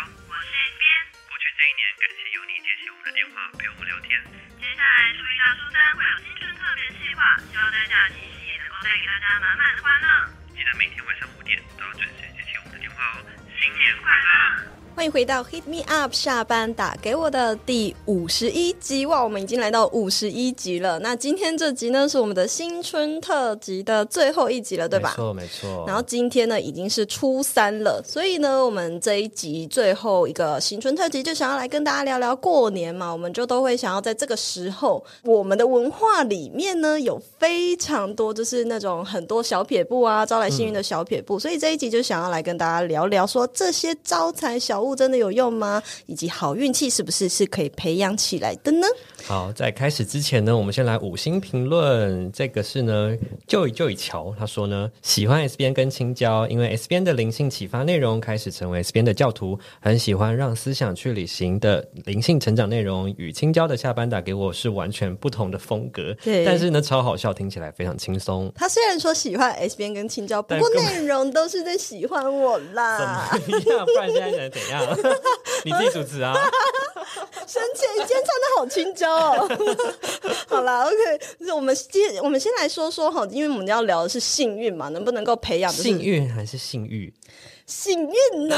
我是边。过去这一年，感谢有你接起我们的电话，陪我们聊天。接下来初一到初三会有新春特别计划，希望在假期也能够带给大家满满的欢乐。记得每天晚上五点都要准时接起我们的电话哦。新年快乐！欢迎回到 Hit Me Up 下班打给我的第五十一集哇，我们已经来到五十一集了。那今天这集呢是我们的新春特辑的最后一集了，对吧？没错，没错。然后今天呢已经是初三了，所以呢我们这一集最后一个新春特辑就想要来跟大家聊聊过年嘛，我们就都会想要在这个时候，我们的文化里面呢有非常多就是那种很多小撇步啊，招来幸运的小撇步，所以这一集就想要来跟大家聊聊说这些招财小物真的有用吗？以及好运气是不是是可以培养起来的呢？好，在开始之前呢，我们先来五星评论。这个是呢，就以就以乔他说呢，喜欢 S 边跟青椒，因为 S 边的灵性启发内容开始成为 S 边的教徒，很喜欢让思想去旅行的灵性成长内容，与青椒的下班打给我是完全不同的风格。对但是呢，超好笑，听起来非常轻松。他虽然说喜欢 S 边跟青椒，不过内容都是在喜欢我怎啦。么样？不然现在想怎样？你自己主持啊！生气，你今天穿的好青椒哦。好啦，OK，就是我们先我们先来说说哈，因为我们要聊的是幸运嘛，能不能够培养就是幸运还是性欲？幸运呢？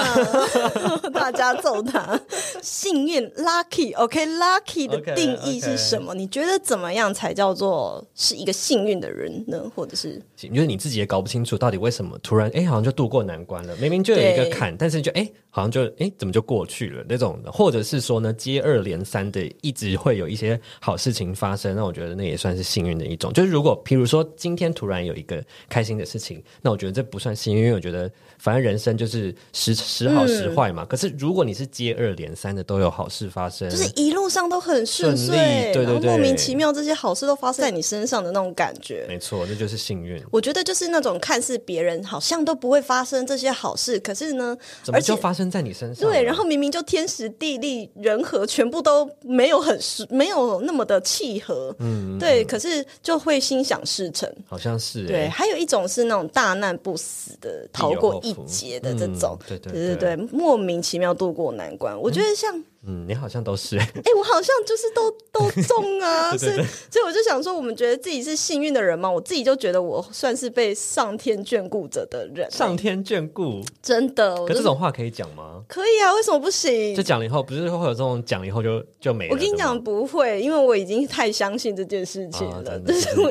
大家揍他，幸运 lucky，OK，lucky、的 OK，定义是什么你觉得怎么样才叫做是一个幸运的人呢？或者是就是你自己也搞不清楚到底为什么突然哎，好像就度过难关了。明明就有一个坎，但是就哎，好像就哎，怎么就过去了那种的，或者是说呢，接二连三的一直会有一些好事情发生，那我觉得那也算是幸运的一种。就是如果譬如说今天突然有一个开心的事情，那我觉得这不算幸运，因为我觉得反正人生就是时时好时坏嘛。可是如果你是接二连三的都有好事发生，就是一路上都很顺利对对然后对莫名其妙这些好事都发生在你身上的那种感觉。没错，那就是幸运。我觉得就是那种看似别人好像都不会发生这些好事，可是呢，怎么而且就发生在你身上？对，然后明明就天时地利人和全部都没有很适，没有那么的契合，嗯，对，可是就会心想事成。好像是对，哎还有一种是那种大难不死的，逃过一劫的这种，对对对对，莫名其妙度过难关。我觉得像嗯，你好像都是哎。哎、我好像就是都都中啊，对对对所以所以我就想说，我们觉得自己是幸运的人嘛，我自己就觉得我算是被上天眷顾着的人、上天眷顾，真的，可就这种话可以讲吗？可以啊，为什么不行就？讲了以后，不是会有这种讲了以后就就没了？我跟你讲，不会，因为我已经太相信这件事情啊，了，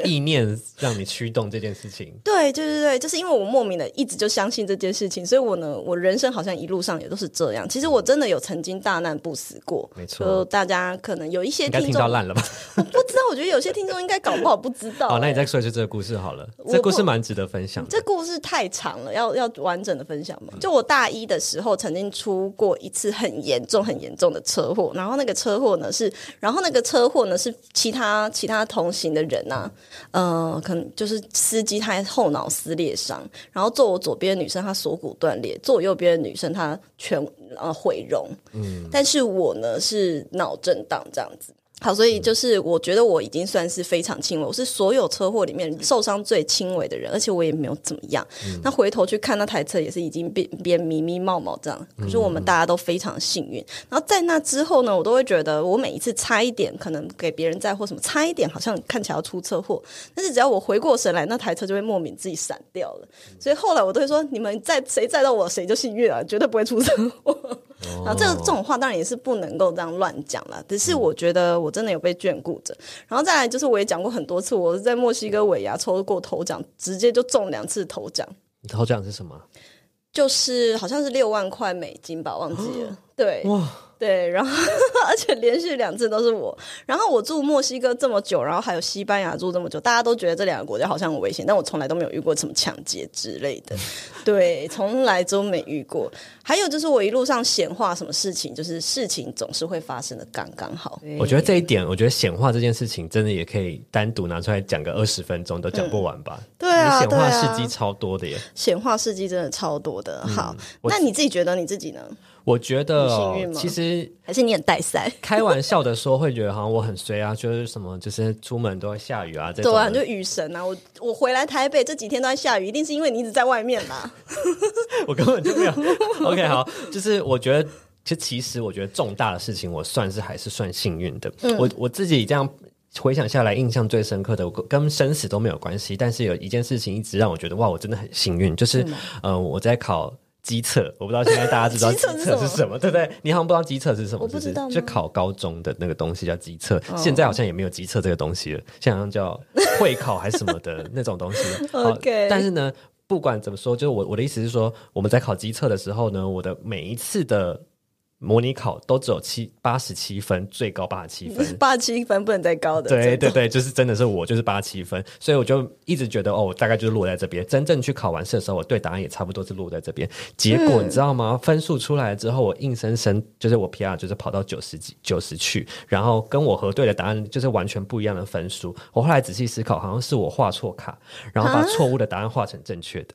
意念让你驱动这件事情。对对对对，就是因为我莫名的一直就相信这件事情，所以我呢，我人生好像一路上也都是这样。其实我真的有曾经大难不死过，没错就大家可能有一些听众烂了吧？我不知道，我觉得有些听众应该搞不好不知道、好，那你欸再说一次这个故事好了。这故事蛮值得分享的。这故事太长了，要要完整的分享吗？就我大一的时候，曾经出过一次很严重、很严重的车祸，然后那个车祸呢是，然后那个车祸呢是其他其他同行的人呐、呃，可能就是司机他后脑撕裂伤，然后坐我左边的女生她锁骨断裂，坐我右边的女生她全呃毁容，嗯，但是我呢是脑震荡这样子。好，所以就是我觉得我已经算是非常轻微，我是所有车祸里面受伤最轻微的人，而且我也没有怎么样。那回头去看那台车，也是已经变变迷迷冒冒这样。可是我们大家都非常幸运。然后在那之后呢，我都会觉得我每一次差一点可能给别人载或什么，差一点好像看起来要出车祸，但是只要我回过神来，那台车就会莫名自己闪掉了。所以后来我都会说，你们载谁载到我，谁就幸运啊，绝对不会出车祸。然后这个这种话当然也是不能够这样乱讲啦，只是我觉得我真的有被眷顾着。然后再来就是我也讲过很多次，我是在墨西哥尾牙抽过头奖，直接就中两次头奖，你头奖是什么？就是好像是六万块美金吧，忘记了。对，哇，对，然后而且连续两次都是我。然后我住墨西哥这么久，然后还有西班牙住这么久，大家都觉得这两个国家好像很危险，但我从来都没有遇过什么抢劫之类的，对，从来都没遇过。还有就是我一路上显化什么事情，就是事情总是会发生的刚刚好。我觉得这一点，我觉得显化这件事情真的也可以单独拿出来讲个二十分钟都讲不完吧？对啊你显化事迹超多的耶。显化事迹真的超多的。好，那你自己觉得你自己呢？我觉得、其实还是你很带赛？开玩笑的说，会觉得好像我很衰啊，就是什么，就是出门都会下雨啊，这种的。对啊，就雨神啊！我我回来台北这几天都在下雨，一定是因为你一直在外面吧。我根本就没有。OK，好，就是我觉得其实其实我觉得重大的事情，我算是还是算幸运的。嗯我我自己这样回想下来，印象最深刻的，我跟生死都没有关系，但是有一件事情一直让我觉得哇，我真的很幸运，就是呃，我在考。机测，我不知道现在大家知道 机测是什么，对不对？你好像不知道机测是什么，我不知道吗是是就考高中的那个东西叫机测，现在好像也没有机测这个东西了，现在好像叫会考还是什么的那种东西。好 OK 但是呢，不管怎么说，就是我我的意思是说，我们在考机测的时候呢，我的每一次的模拟考都只有七八十七分，最高八十七分。八十七分不能再高的，对对对，就是真的是我就是八七分，所以我就一直觉得哦，我大概就是落在这边。真正去考完试的时候，我对答案也差不多是落在这边。结果嗯你知道吗？分数出来之后，我硬生生就是我 PR 就是跑到九十几九十去，然后跟我核对的答案就是完全不一样的分数。我后来仔细思考，好像是我画错卡，然后把啊错误的答案画成正确的。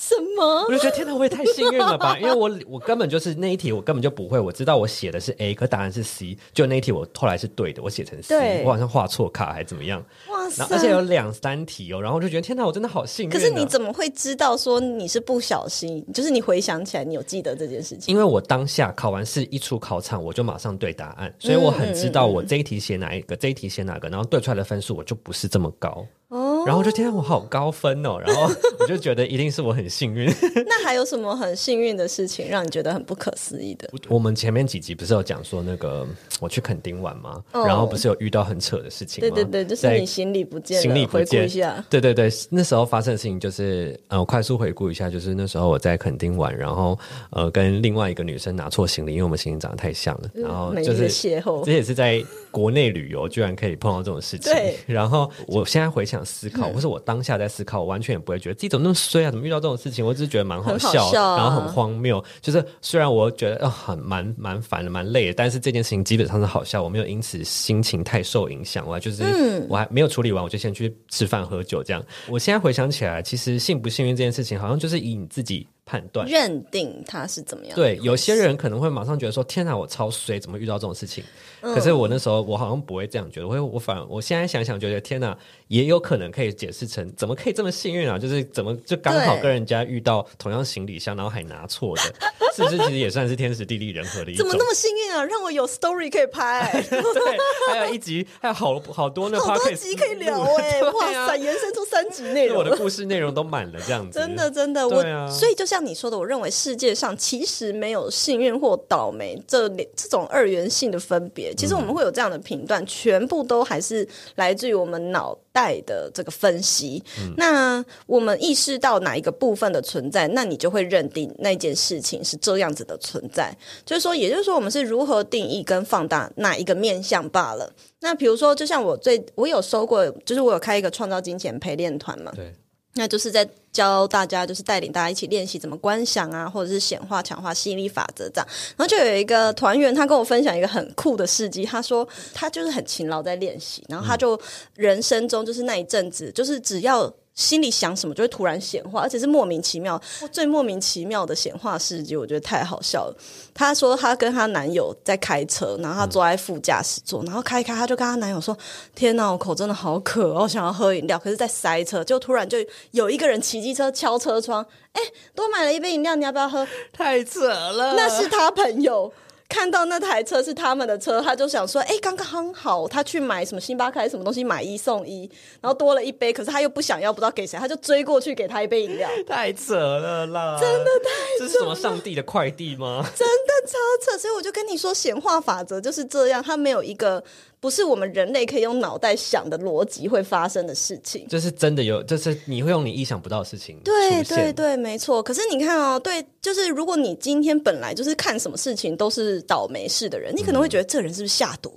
什么我？就觉得天哪，我也太幸运了吧！因为我我根本就是那一题我根本就不会，我知道我写的是 A，可答案是 C，就那一题我后来是对的，我写成 C，我好像画错卡还是怎么样，哇塞！而且有两三题哦，然后我就觉得天哪，我真的好幸运、啊。可是你怎么会知道说你是不小心？就是你回想起来，你有记得这件事情？因为我当下考完试一出考场，我就马上对答案，所以我很知道我这一题写哪一个，这一题写哪个，然后对出来的分数我就不是这么高。哦，然后我就天啊，我好高分哦！然后 我就觉得一定是我很幸运。那还有什么很幸运的事情让你觉得很不可思议的？我们前面几集不是有讲说那个我去垦丁玩吗？哦然后不是有遇到很扯的事情吗？对对对，就是你行李不见了，行李不回顾见一下。对对对，那时候发生的事情就是，呃，我快速回顾一下，就是那时候我在垦丁玩，然后呃，跟另外一个女生拿错行李，因为我们行李长得太像了，然后就是邂逅这也是在国内旅游，居然可以碰到这种事情。对然后我现在回想思考，或是我当下在思考，我完全也不会觉得自己怎么那么衰啊，怎么遇到这种事情？我只是觉得蛮好笑，啊然后很荒谬。就是虽然我觉得啊、很蛮蛮烦的，蛮累的，但是这件事情基本上是好笑，我没有因此心情太受影响。我还就是、嗯我还没有处理完，我就先去吃饭喝酒这样。我现在回想起来，其实幸不幸运这件事情，好像就是以你自己判断。认定他是怎么样？对，有些人可能会马上觉得说：“天哪，我超衰，怎么遇到这种事情？”嗯可是我那时候我好像不会这样觉得，我会我反而我现在想想觉得天哪，也有可能可以解释成怎么可以这么幸运啊？就是怎么就刚好跟人家遇到同样行李箱，然后还拿错的，是不是？其实也算是天时地利人和的一种。怎么那么幸运啊？让我有 story 可以拍，对，还有一集，还有好好多 那好多集可以聊哎、哇塞，延伸出三集内容我的。故事内容都满了这样子，真的，真的，我所以就像你说的，我认为世界上其实没有幸运或倒霉这两这种二元性的分别。其实我们会有这样的评断，全部都还是来自于我们脑袋的这个分析。那我们意识到哪一个部分的存在，那你就会认定那件事情是这样子的存在。就是说，也就是说，我们是如何定义跟放大哪一个面相罢了。那比如说，就像我最我有收过，就是我有开一个创造金钱陪练团嘛，对，那就是在教大家，就是带领大家一起练习怎么观想啊，或者是显化、强化吸引力法则这样。然后就有一个团员，他跟我分享一个很酷的事迹，他说他就是很勤劳在练习，然后他就人生中就是那一阵子，就是只要。心里想什么就会突然显化，而且是莫名其妙。最莫名其妙的显化事迹，我觉得太好笑了。她说她跟她男友在开车，然后她坐在副驾驶座，然后开一开，她就跟她男友说：“天哪，我口真的好渴，我想要喝饮料。”可是，在塞车，就突然就有一个人骑机车敲车窗，哎，多买了一杯饮料，你要不要喝？太扯了，那是他朋友。看到那台车是他们的车，他就想说：“哎、刚刚好，他去买什么星巴克还是什么东西，买一送一，然后多了一杯，可是他又不想要，不知道给谁，他就追过去给他一杯饮料，太扯了啦！真的太这是什么上帝的快递吗？真的超 扯。所以我就跟你说，显化法则就是这样，他没有一个不是我们人类可以用脑袋想的逻辑会发生的事情。就是真的有，就是你会用你意想不到的事情对对对，没错。可是你看哦，对，就是如果你今天本来就是看什么事情都是倒霉事的人，你可能会觉得这人是不是下毒？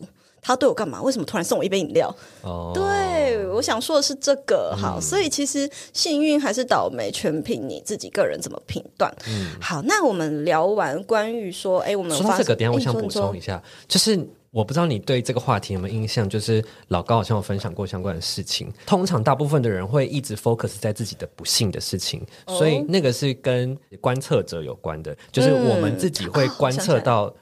他对我干嘛？为什么突然送我一杯饮料？哦，对，我想说的是这个。好，所以其实幸运还是倒霉，全凭你自己个人怎么评断。好，那我们聊完关于说，哎，我们发说到这个，等下我想补充一下，就是我不知道你对这个话题有没有印象，就是老高好像有分享过相关的事情。通常大部分的人会一直 focus 在自己的不幸的事情，哦所以那个是跟观测者有关的，就是我们自己会观测到。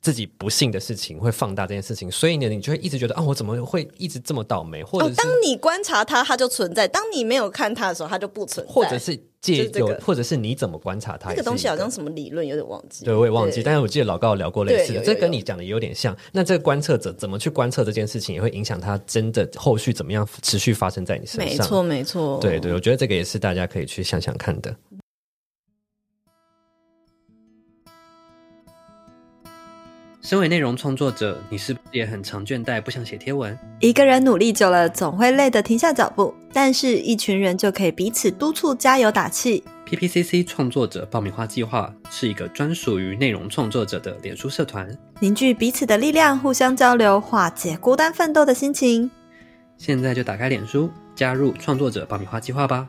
自己不幸的事情会放大这件事情，所以呢，你就会一直觉得啊，我怎么会一直这么倒霉，或者哦，当你观察它，它就存在；当你没有看它的时候，它就不存在。或者是借有或者是你怎么观察它？这个东西好像什么理论，有点忘记。对，我也忘记，但是我记得老高有聊过类似的，这跟你讲的也有点像。那这个观测者怎么去观测这件事情，也会影响他真的后续怎么样持续发生在你身上。没错，没错。对对，我觉得这个也是大家可以去想想看的。身为内容创作者，你是不是也很常倦怠，不想写贴文？一个人努力久了，总会累得停下脚步，但是一群人就可以彼此督促、加油打气。PPCC 创作者爆米花计划是一个专属于内容创作者的脸书社团，凝聚彼此的力量，互相交流，化解孤单奋斗的心情。现在就打开脸书，加入创作者爆米花计划吧。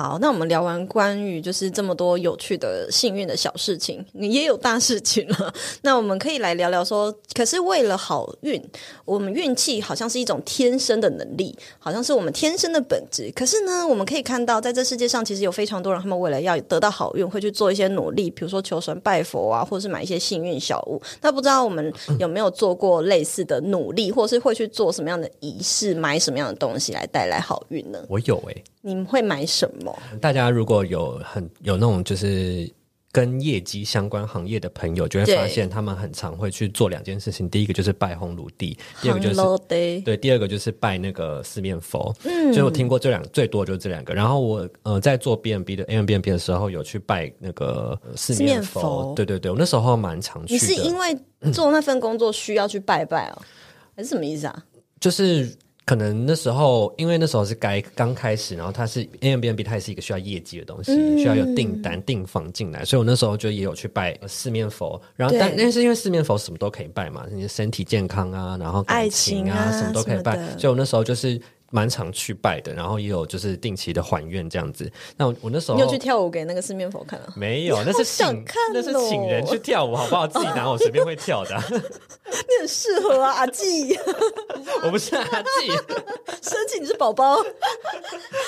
好，那我们聊完关于就是这么多有趣的幸运的小事情，你也有大事情了。那我们可以来聊聊说，可是为了好运，我们运气好像是一种天生的能力，好像是我们天生的本质。可是呢，我们可以看到，在这世界上，其实有非常多人，他们为了要得到好运，会去做一些努力，比如说求神拜佛啊，或者是买一些幸运小物。那不知道我们有没有做过类似的努力，或是会去做什么样的仪式，买什么样的东西来带来好运呢？我有诶、你们会买什么？大家如果有很有那种就是跟业绩相关行业的朋友，就会发现他们很常会去做两件事情。第一个就是拜红炉地，第二个就是对，第二个就是拜那个四面佛。嗯，所以我听过这两最多就是这两个。然后我呃在做 B N B 的 A M B N B 的时候，有去拜那个呃四四面面佛。佛对对对，我那时候蛮常去的。你是因为做那份工作需要去拜拜哦，还是什么意思啊？就是可能那时候，因为那时候是该刚开始，然后它是 A M B N B，它也是一个需要业绩的东西，需要有订单订房进来，所以我那时候就也有去拜呃四面佛。然后但但是因为四面佛什么都可以拜嘛，你的身体健康啊，然后感爱情情啊什么都可以拜所以我那时候就是。蛮常去拜的，然后也有就是定期的还愿这样子。那我我那时候你有去跳舞给那个四面佛看啊？没有？那是请想看那是哦请人去跳舞，好不好？自己拿我随便会跳的啊、你很适合啊，阿纪，我不是阿纪。申请你是宝宝。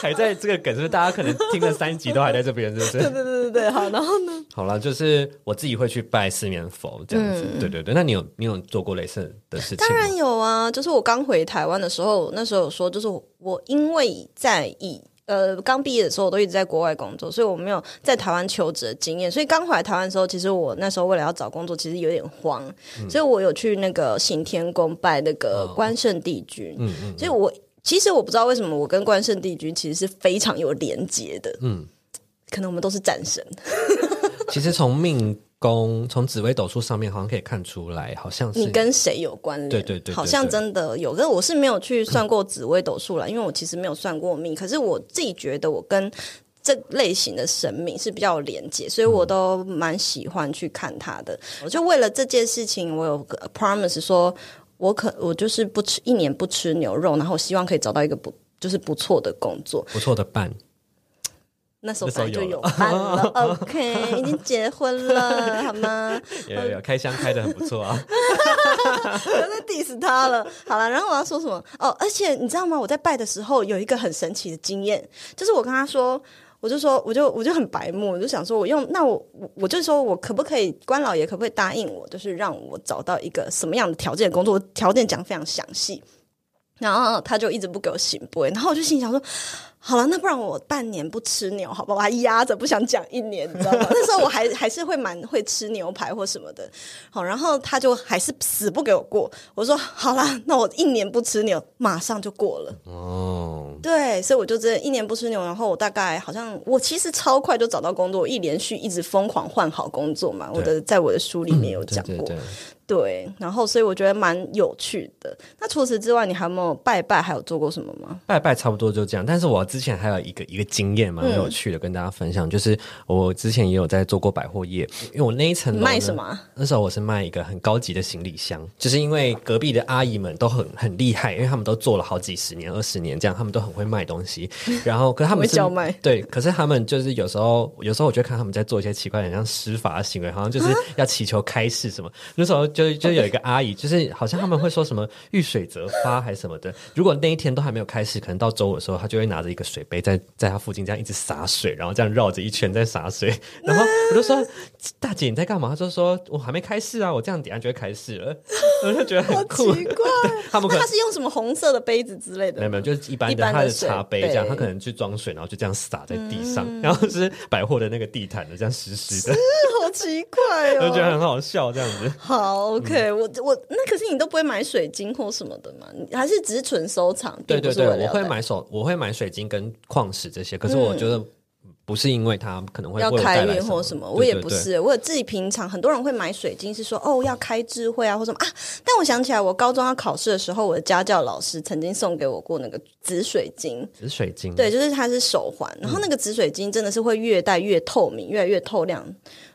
还在这个梗，是不是大家可能听了三集都还在这边，是不是？对对对对对，好，然后呢？好了，就是我自己会去拜四面佛这样子。对对对，那你有你有做过类似的事情当然有啊，就是我刚回台湾的时候，那时候有说，就是我我因为在以。呃，刚毕业的时候我都一直在国外工作，所以我没有在台湾求职的经验。所以刚回来台湾的时候，其实我那时候为了要找工作，其实有点慌，所以我有去那个行天宫拜那个关圣帝君。嗯嗯，所以我其实我不知道为什么我跟关圣帝君其实是非常有连结的。嗯，可能我们都是战神。其实从命宫、从紫微斗数上面好像可以看出来，好像是你跟谁有关联？对对对对好像真的有。可是我是没有去算过紫微斗数了，因为我其实没有算过命。可是我自己觉得我跟这类型的神明是比较有连接，所以我都蛮喜欢去看他的。我就为了这件事情，我有个 promise 说，我可我就是不吃一年不吃牛肉，然后希望可以找到一个不就是不错的工作。不错的伴。那时候本来就有有伴了，OK，已经结婚了，好吗？有有有，开箱开的很不错啊。不要再 diss 他了。好了，然后我要说什么？哦，而且你知道吗？我在拜的时候有一个很神奇的经验，就是我跟他说。我就说，我就我就很白目，我就想说，我用那我我我就说我可不可以，关老爷可不可以答应我，就是让我找到一个什么样的条件的工作？我条件讲非常详细，然后他就一直不给我醒波，然后我就心想说，好了，那不然我半年不吃牛，好吧？我还压着不想讲一年，你知道吗？那时候我还还是会蛮会吃牛排或什么的，好，然后他就还是死不给我过。我说好啦，那我一年不吃牛，马上就过了。哦，对，所以我就真的一年不吃牛，然后我大概好像我其实超快就找到工作，我一连续一直疯狂换好工作嘛。我的在我的书里面有讲过，对对对。对，然后所以我觉得蛮有趣的。那除此之外，你还有没有拜拜？还有做过什么吗？拜拜差不多就这样，但是我之前还有一个一个经验蛮有趣的，跟大家分享，就是我之前也有在做过百货业，因为我那一层卖什么啊？那时候我是卖一个很高级的行李箱，就是因为隔壁的阿姨们都很很厉害，因为他们都做了好几十年、二十年这样，他们都很会卖东西。然后，可是他们是会叫卖对，可是他们就是有时候，有时候我就看他们在做一些奇怪的、像施法的行为，好像就是要祈求开示什么。那时候就就有一个阿姨，就是好像他们会说什么遇水则发还是什么的。如果那一天都还没有开始，可能到周五的时候，她就会拿着一个水杯在在他附近这样一直洒水，然后这样绕着一圈在洒水，然后我就说大姐你在干嘛？他就说我还没开市啊，我这样等下就会开市了，我就觉得很酷。奇怪，他们可能那他是用什么红色的杯子之类的？没有没有，就是一般一的他的般的茶杯这样，他可能去装水，然后就这样洒在地上，然后是百货的那个地毯的这样湿湿的，好奇怪我就觉得哦。很好笑这样子。好，OK，、我我那可是你都不会买水晶或什么的吗？你还是只是纯收藏？对对对，我会买手，我会买水晶跟矿石这些，可是我觉得不是因为它可能会要开运或什么，我也对对不是。我自己平常很多人会买水晶，是说哦要开智慧啊或什么啊。但我想起来，我高中要考试的时候，我的家教老师曾经送给我过那个紫水晶，紫水晶，对，就是它是手环，然后那个紫水晶真的是会越戴越透明，越来越透亮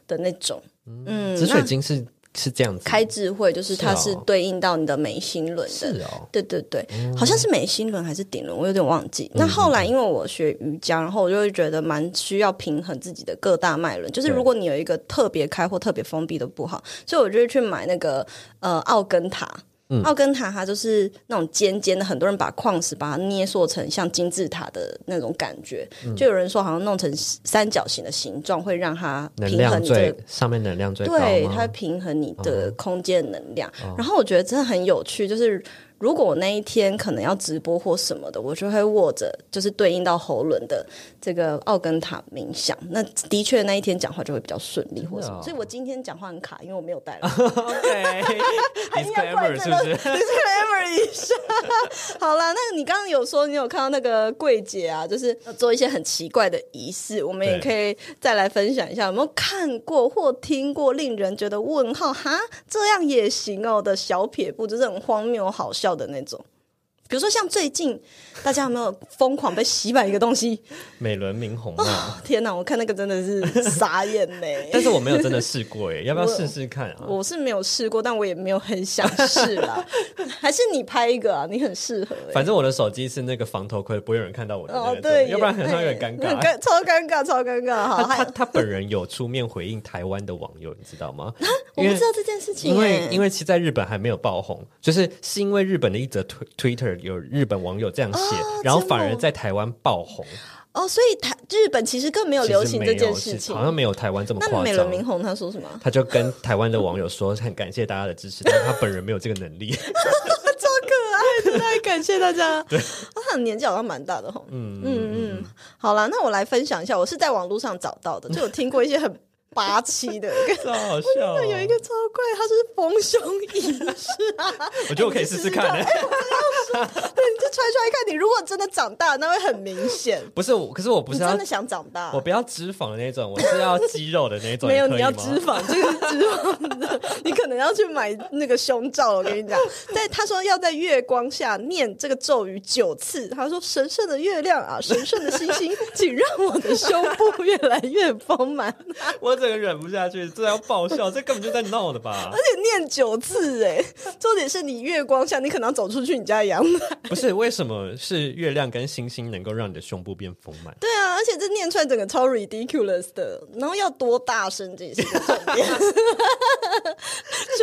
的那种。嗯，紫水晶是是这样子，开智慧就是它是对应到你的眉心轮的，是哦，对对对，好像是眉心轮还是顶轮，我有点忘记。嗯那后来因为我学瑜伽，然后我就会觉得蛮需要平衡自己的各大脉轮，就是如果你有一个特别开或特别封闭的不好，所以我就会去买那个呃奥根塔。嗯。奥根塔它就是那种尖尖的，很多人把矿石把它捏塑成像金字塔的那种感觉，嗯。就有人说好像弄成三角形的形状，会让它平衡你这个上面能量最高对，它会平衡你的空间能量。哦。然后我觉得真的很有趣，就是如果我那一天可能要直播或什么的，我就会握着就是对应到喉轮的这个奥根塔冥想。那的确那一天讲话就会比较顺利或什么。哦所以我今天讲话很卡，因为我没有带来。OK，disclaimer 是不是？disclaimer 一下，好啦，那你刚刚有说你有看到那个柜姐啊，就是做一些很奇怪的仪式，我们也可以再来分享一下，有没有看过或听过令人觉得问号哈这样也行哦的小撇步，就是很荒谬好笑的那种。比如说像最近大家有没有疯狂被洗版一个东西？美轮明宏啊，天哪，我看那个真的是傻眼呢。但是我没有真的试过耶，要不要试试看啊？我是没有试过，但我也没有很想试啦。还是你拍一个啊？你很适合、欸。反正我的手机是那个防头盔，不会有人看到我的那个，哦对，要不然很像有点尴尬。很尴，超尴尬，超尴尬。好，他他本人有出面回应台湾的网友，你知道吗？我不知道这件事情、因为欸，因为其实在日本还没有爆红，就是是因为日本的一则推 Twitter 有日本网友这样写，哦然后反而在台湾爆红，哦，所以台日本其实更没有流行这件事情，好像没有台湾这么夸那美轮明张。宏他说什么？他就跟台湾的网友说，很感谢大家的支持，但是他本人没有这个能力。超可爱的，太感谢大家。对，他的年纪好像蛮大的哈。嗯嗯嗯，好了，那我来分享一下，我是在网络上找到的，就有听过一些很八七的。超好笑、哦！有一个超怪，他是丰胸仪式啊！我觉得我可以试试看、欸。对，你就穿出来看，你如果真的长大，那会很明显。不是我，可是我不是真的想长大？我不要脂肪的那种，我是要肌肉的那种。没有，你要脂肪，这个是脂肪的，你可能要去买那个胸罩。我跟你讲，在他说要在月光下念这个咒语九次。他说：“神圣的月亮啊，神圣的星星，请让我的胸部越来越丰满。”我整个忍不下去，这要爆笑，这根本就在闹的吧而？且念九次，哎，重点是你月光下，你可能要走出去你家阳台。不是，为什么是月亮跟星星能够让你的胸部变丰满？对啊，而且这念出来整个超 ridiculous 的，然后要多大声，这也是个重点。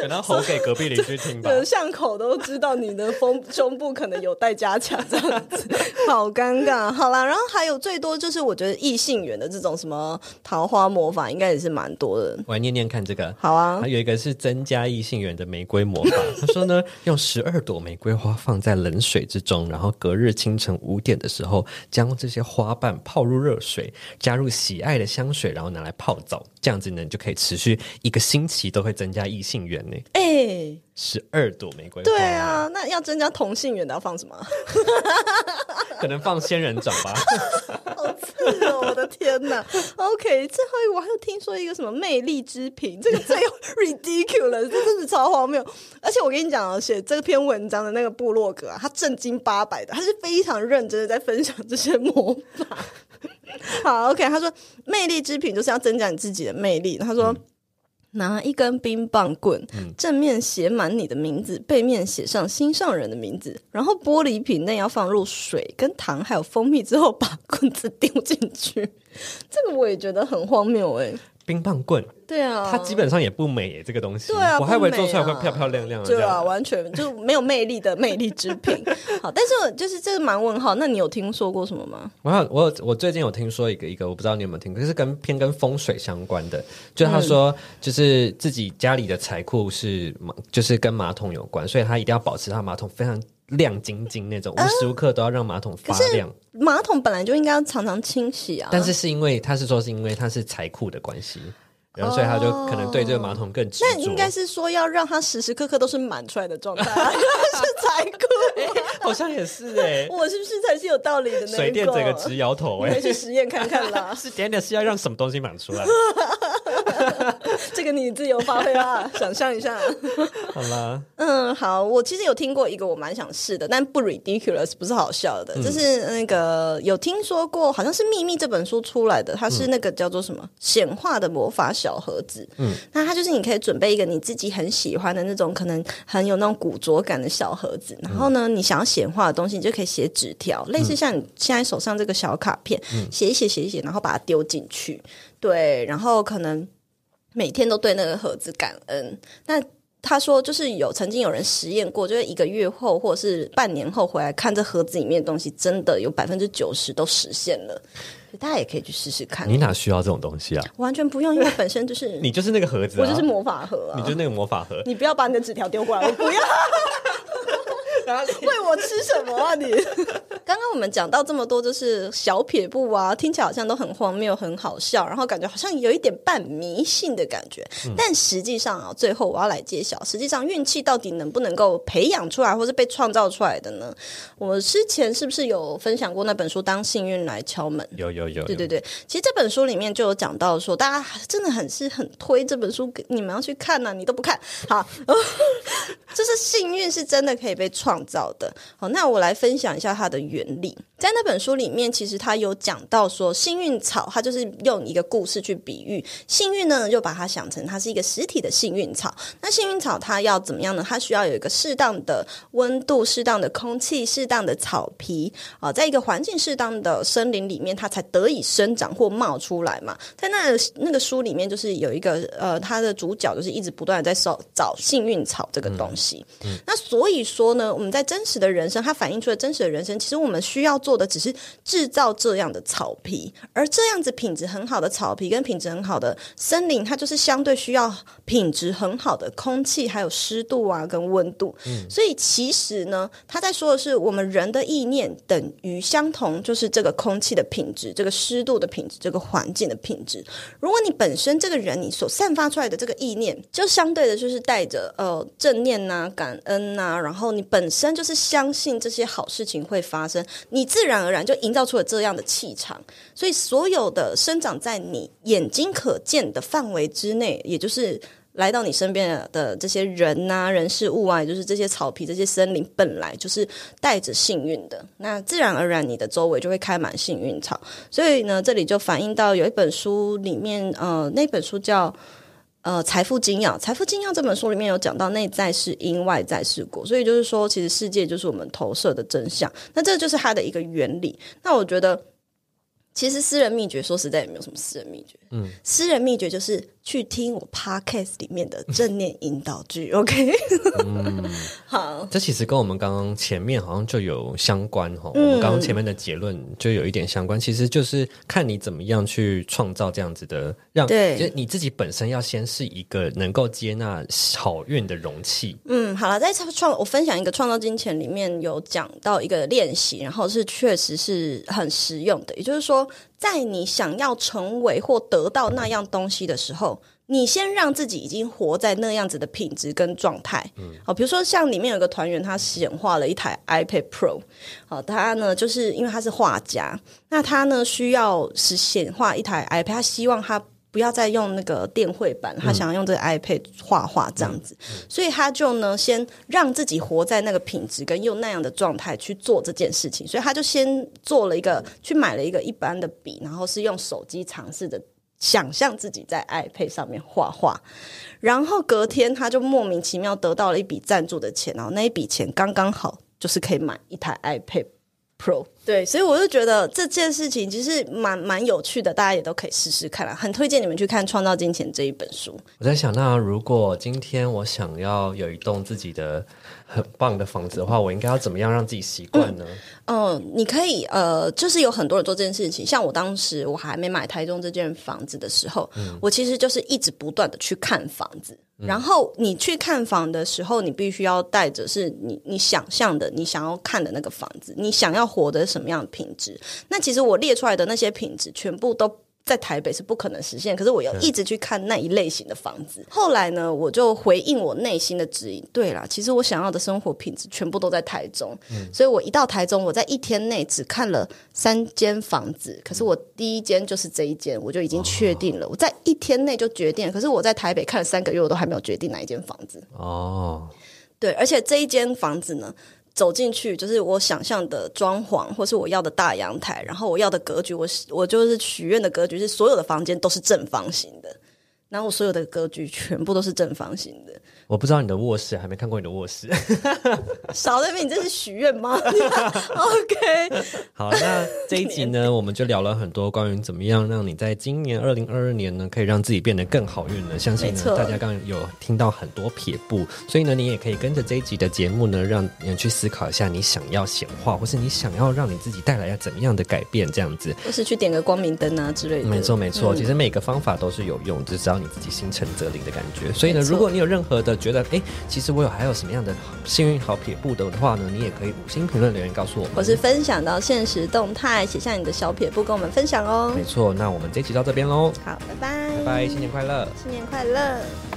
可能吼给隔壁邻居听吧。呃，巷口都知道你的丰胸部可能有待加强，这样子，好尴尬。好啦，然后还有最多就是我觉得异性缘的这种什么桃花魔法，应该也是蛮多的。我来念念看这个。好啊还，有一个是增加异性缘的玫瑰魔法。他说呢，用十二朵玫瑰花放在冷水之中，然后隔日清晨五点的时候，将这些花瓣泡入热水，加入喜爱的香水，然后拿来泡澡。这样子呢，你就可以持续一个星期都会增加异性缘呢。哎、十二朵玫瑰花，对，啊，那要增加同性缘的要放什么？可能放仙人掌吧。天哪。OK，最后一个我还有听说一个什么魅力之品，这个最 ridiculous，这真的超荒谬。而且我跟你讲啊，写这篇文章的那个部落格啊，他正经八百的，他是非常认真的在分享这些魔法。好，OK，他说魅力之品就是要增加你自己的魅力。他说。拿一根冰棒棍，正面写满你的名字，背面写上心上人的名字，然后玻璃瓶内要放入水、跟糖还有蜂蜜之后，把棍子丢进去。这个我也觉得很荒谬哎、冰棒棍，对啊，它基本上也不美耶，这个东西。对啊我还以为做出来会啊漂漂亮亮的这对啊，完全就没有魅力的魅力之品。好，但是就是这个蛮问号。那你有听说过什么吗？我有我有我最近有听说一个一个，我不知道你有没有听过，就是跟偏跟风水相关的。就他说，就是自己家里的财库是马，就是跟马桶有关，所以他一定要保持他马桶非常亮晶晶那种，无时无刻都要让马桶发亮。马桶本来就应该要常常清洗啊。但是是因为他是说是因为它是财库的关系，然后所以他就可能对这个马桶更执着。那应该是说要让它时时刻刻都是满出来的状态啊，是财库。好像也是哎、我是不是才是有道理的那一个？水电整个直摇头哎、去实验看看啦。是点点是要让什么东西满出来？这个你自由发挥啊，想象一下。好啦，嗯，好，我其实有听过一个我蛮想试的，但不 ridiculous，不是好笑嗯的，就是那个有听说过，好像是《秘密》这本书出来的，它是那个叫做什么显化的魔法小盒子。嗯，那它就是你可以准备一个你自己很喜欢的那种，可能很有那种古着感的小盒子，然后呢，你想要显化的东西，你就可以写纸条，类似像你现在手上这个小卡片，写一写，写一写，然后把它丢进去。对，然后可能每天都对那个盒子感恩。那他说，就是有曾经有人实验过，就是一个月后或者是半年后回来看这盒子里面的东西，真的有百分之九十都实现了。所以大家也可以去试试看。你哪需要这种东西啊？完全不用，因为本身就是 你就是那个盒子、啊，我就是魔法盒啊！你就是那个魔法盒。你不要把你的纸条丢过来，我不要。喂我吃什么啊你？刚刚我们讲到这么多，就是小撇步啊，听起来好像都很荒谬、很好笑，然后感觉好像有一点半迷信的感觉。但实际上啊，最后我要来揭晓，实际上运气到底能不能够培养出来，或是被创造出来的呢？我之前是不是有分享过那本书《当幸运来敲门》？有有有，对对对，其实这本书里面就有讲到说，大家真的很是很推这本书给你们要去看呐、你都不看，好，就是幸运是真的可以被创造的。好，那我来分享一下它的原理。在那本书里面，其实它有讲到说，幸运草它就是用一个故事去比喻幸运呢，就把它想成它是一个实体的幸运草。那幸运草它要怎么样呢？它需要有一个适当的温度、适当的空气、适当的草皮啊、在一个环境适当的森林里面，它才得以生长或冒出来嘛。在那那个书里面，就是有一个呃，它的主角就是一直不断的在找找幸运草这个东西。那所以说呢，我们在真实的人生，它反映出了真实的人生，其实我们需要做的只是制造这样的草皮，而这样子品质很好的草皮跟品质很好的森林，它就是相对需要品质很好的空气，还有湿度啊跟温度。所以其实呢，他在说的是我们人的意念等于相同，就是这个空气的品质、这个湿度的品质、这个环境的品质。如果你本身这个人你所散发出来的这个意念，就相对的就是带着呃正念呐、感恩呐、然后你本身就是相信这些好事情会发生，你自然而然就营造出了这样的气场。所以所有的生长在你眼睛可见的范围之内，也就是。来到你身边的这些人呐、人事物啊，也就是这些草皮、这些森林，本来就是带着幸运的，那自然而然你的周围就会开满幸运草。所以呢，这里就反映到有一本书里面，呃，那本书叫。呃，财富精要，财富精要这本书里面有讲到内在是因，外在是果，所以就是说，其实世界就是我们投射的真相。那这就是它的一个原理。那我觉得，其实私人秘诀说实在也没有什么私人秘诀，嗯，私人秘诀就是去听我 podcast 里面的正念引导句，OK？好，这其实跟我们刚刚前面好像就有相关哈。嗯我们刚刚前面的结论就有一点相关，其实就是看你怎么样去创造这样子的，让对就是你自己本身要先是一个能够接纳好运的容器。嗯，好了，在创我分享一个创造金钱里面有讲到一个练习，然后是确实是很实用的。也就是说，在你想要成为或得到那样东西的时候，你先让自己已经活在那样子的品质跟状态。嗯，好，比如说像里面有个团员，他显化了一台 iPad Pro，好，他呢就是因为他是画家，那他呢需要是显化一台 iPad，他希望他。不要再用那个电绘板，他想要用这个 iPad 画画这样子，所以他就呢先让自己活在那个品质跟用那样的状态去做这件事情，所以他就先做了一个去买了一个一般的笔，然后是用手机尝试着想象自己在 iPad 上面画画，然后隔天他就莫名其妙得到了一笔赞助的钱，然后那一笔钱刚刚好就是可以买一台 iPad Pro。对，所以我就觉得这件事情其实蛮蛮有趣的，大家也都可以试试看啦。很推荐你们去看《创造金钱》这一本书。我在想，那如果今天我想要有一栋自己的很棒的房子的话，我应该要怎么样让自己习惯呢？嗯，你可以呃，就是有很多人做这件事情。像我当时我还没买台中这间房子的时候，我其实就是一直不断的去看房子。然后你去看房的时候，你必须要带着是你你想象的、你想要看的那个房子，你想要活得什么样的品质。那其实我列出来的那些品质，全部都。在台北是不可能实现，可是我要一直去看那一类型的房子。后来呢，我就回应我内心的指引。对啦，其实我想要的生活品质全部都在台中，所以我一到台中，我在一天内只看了三间房子。可是我第一间就是这一间，我就已经确定了。我在一天内就决定。可是我在台北看了三个月，我都还没有决定哪一间房子。哦，对，而且这一间房子呢。走进去就是我想象的装潢，或是我要的大阳台，然后我要的格局，我我就是许愿的格局是所有的房间都是正方形的，然后我所有的格局全部都是正方形的。我不知道你的卧室，还没看过你的卧室。少那边，你这是许愿吗？OK。好，那这一集呢，我们就聊了很多关于怎么样让你在今年二零二二年呢，可以让自己变得更好运呢。相信呢，大家刚刚有听到很多撇步，所以呢，你也可以跟着这一集的节目呢，让你去思考一下，你想要显化，或是你想要让你自己带来要怎么样的改变，这样子。或是去点个光明灯啊之类的。没错，没错。其实每个方法都是有用，就只要你自己心诚则灵的感觉。所以呢，如果你有任何的觉得哎，其实我有还有什么样的幸运好撇步的话呢？你也可以五星评论留言告诉我们，或是分享到现实动态，写下你的小撇步跟我们分享哦。没错，那我们这期到这边喽。好，拜拜，拜拜，新年快乐，新年快乐。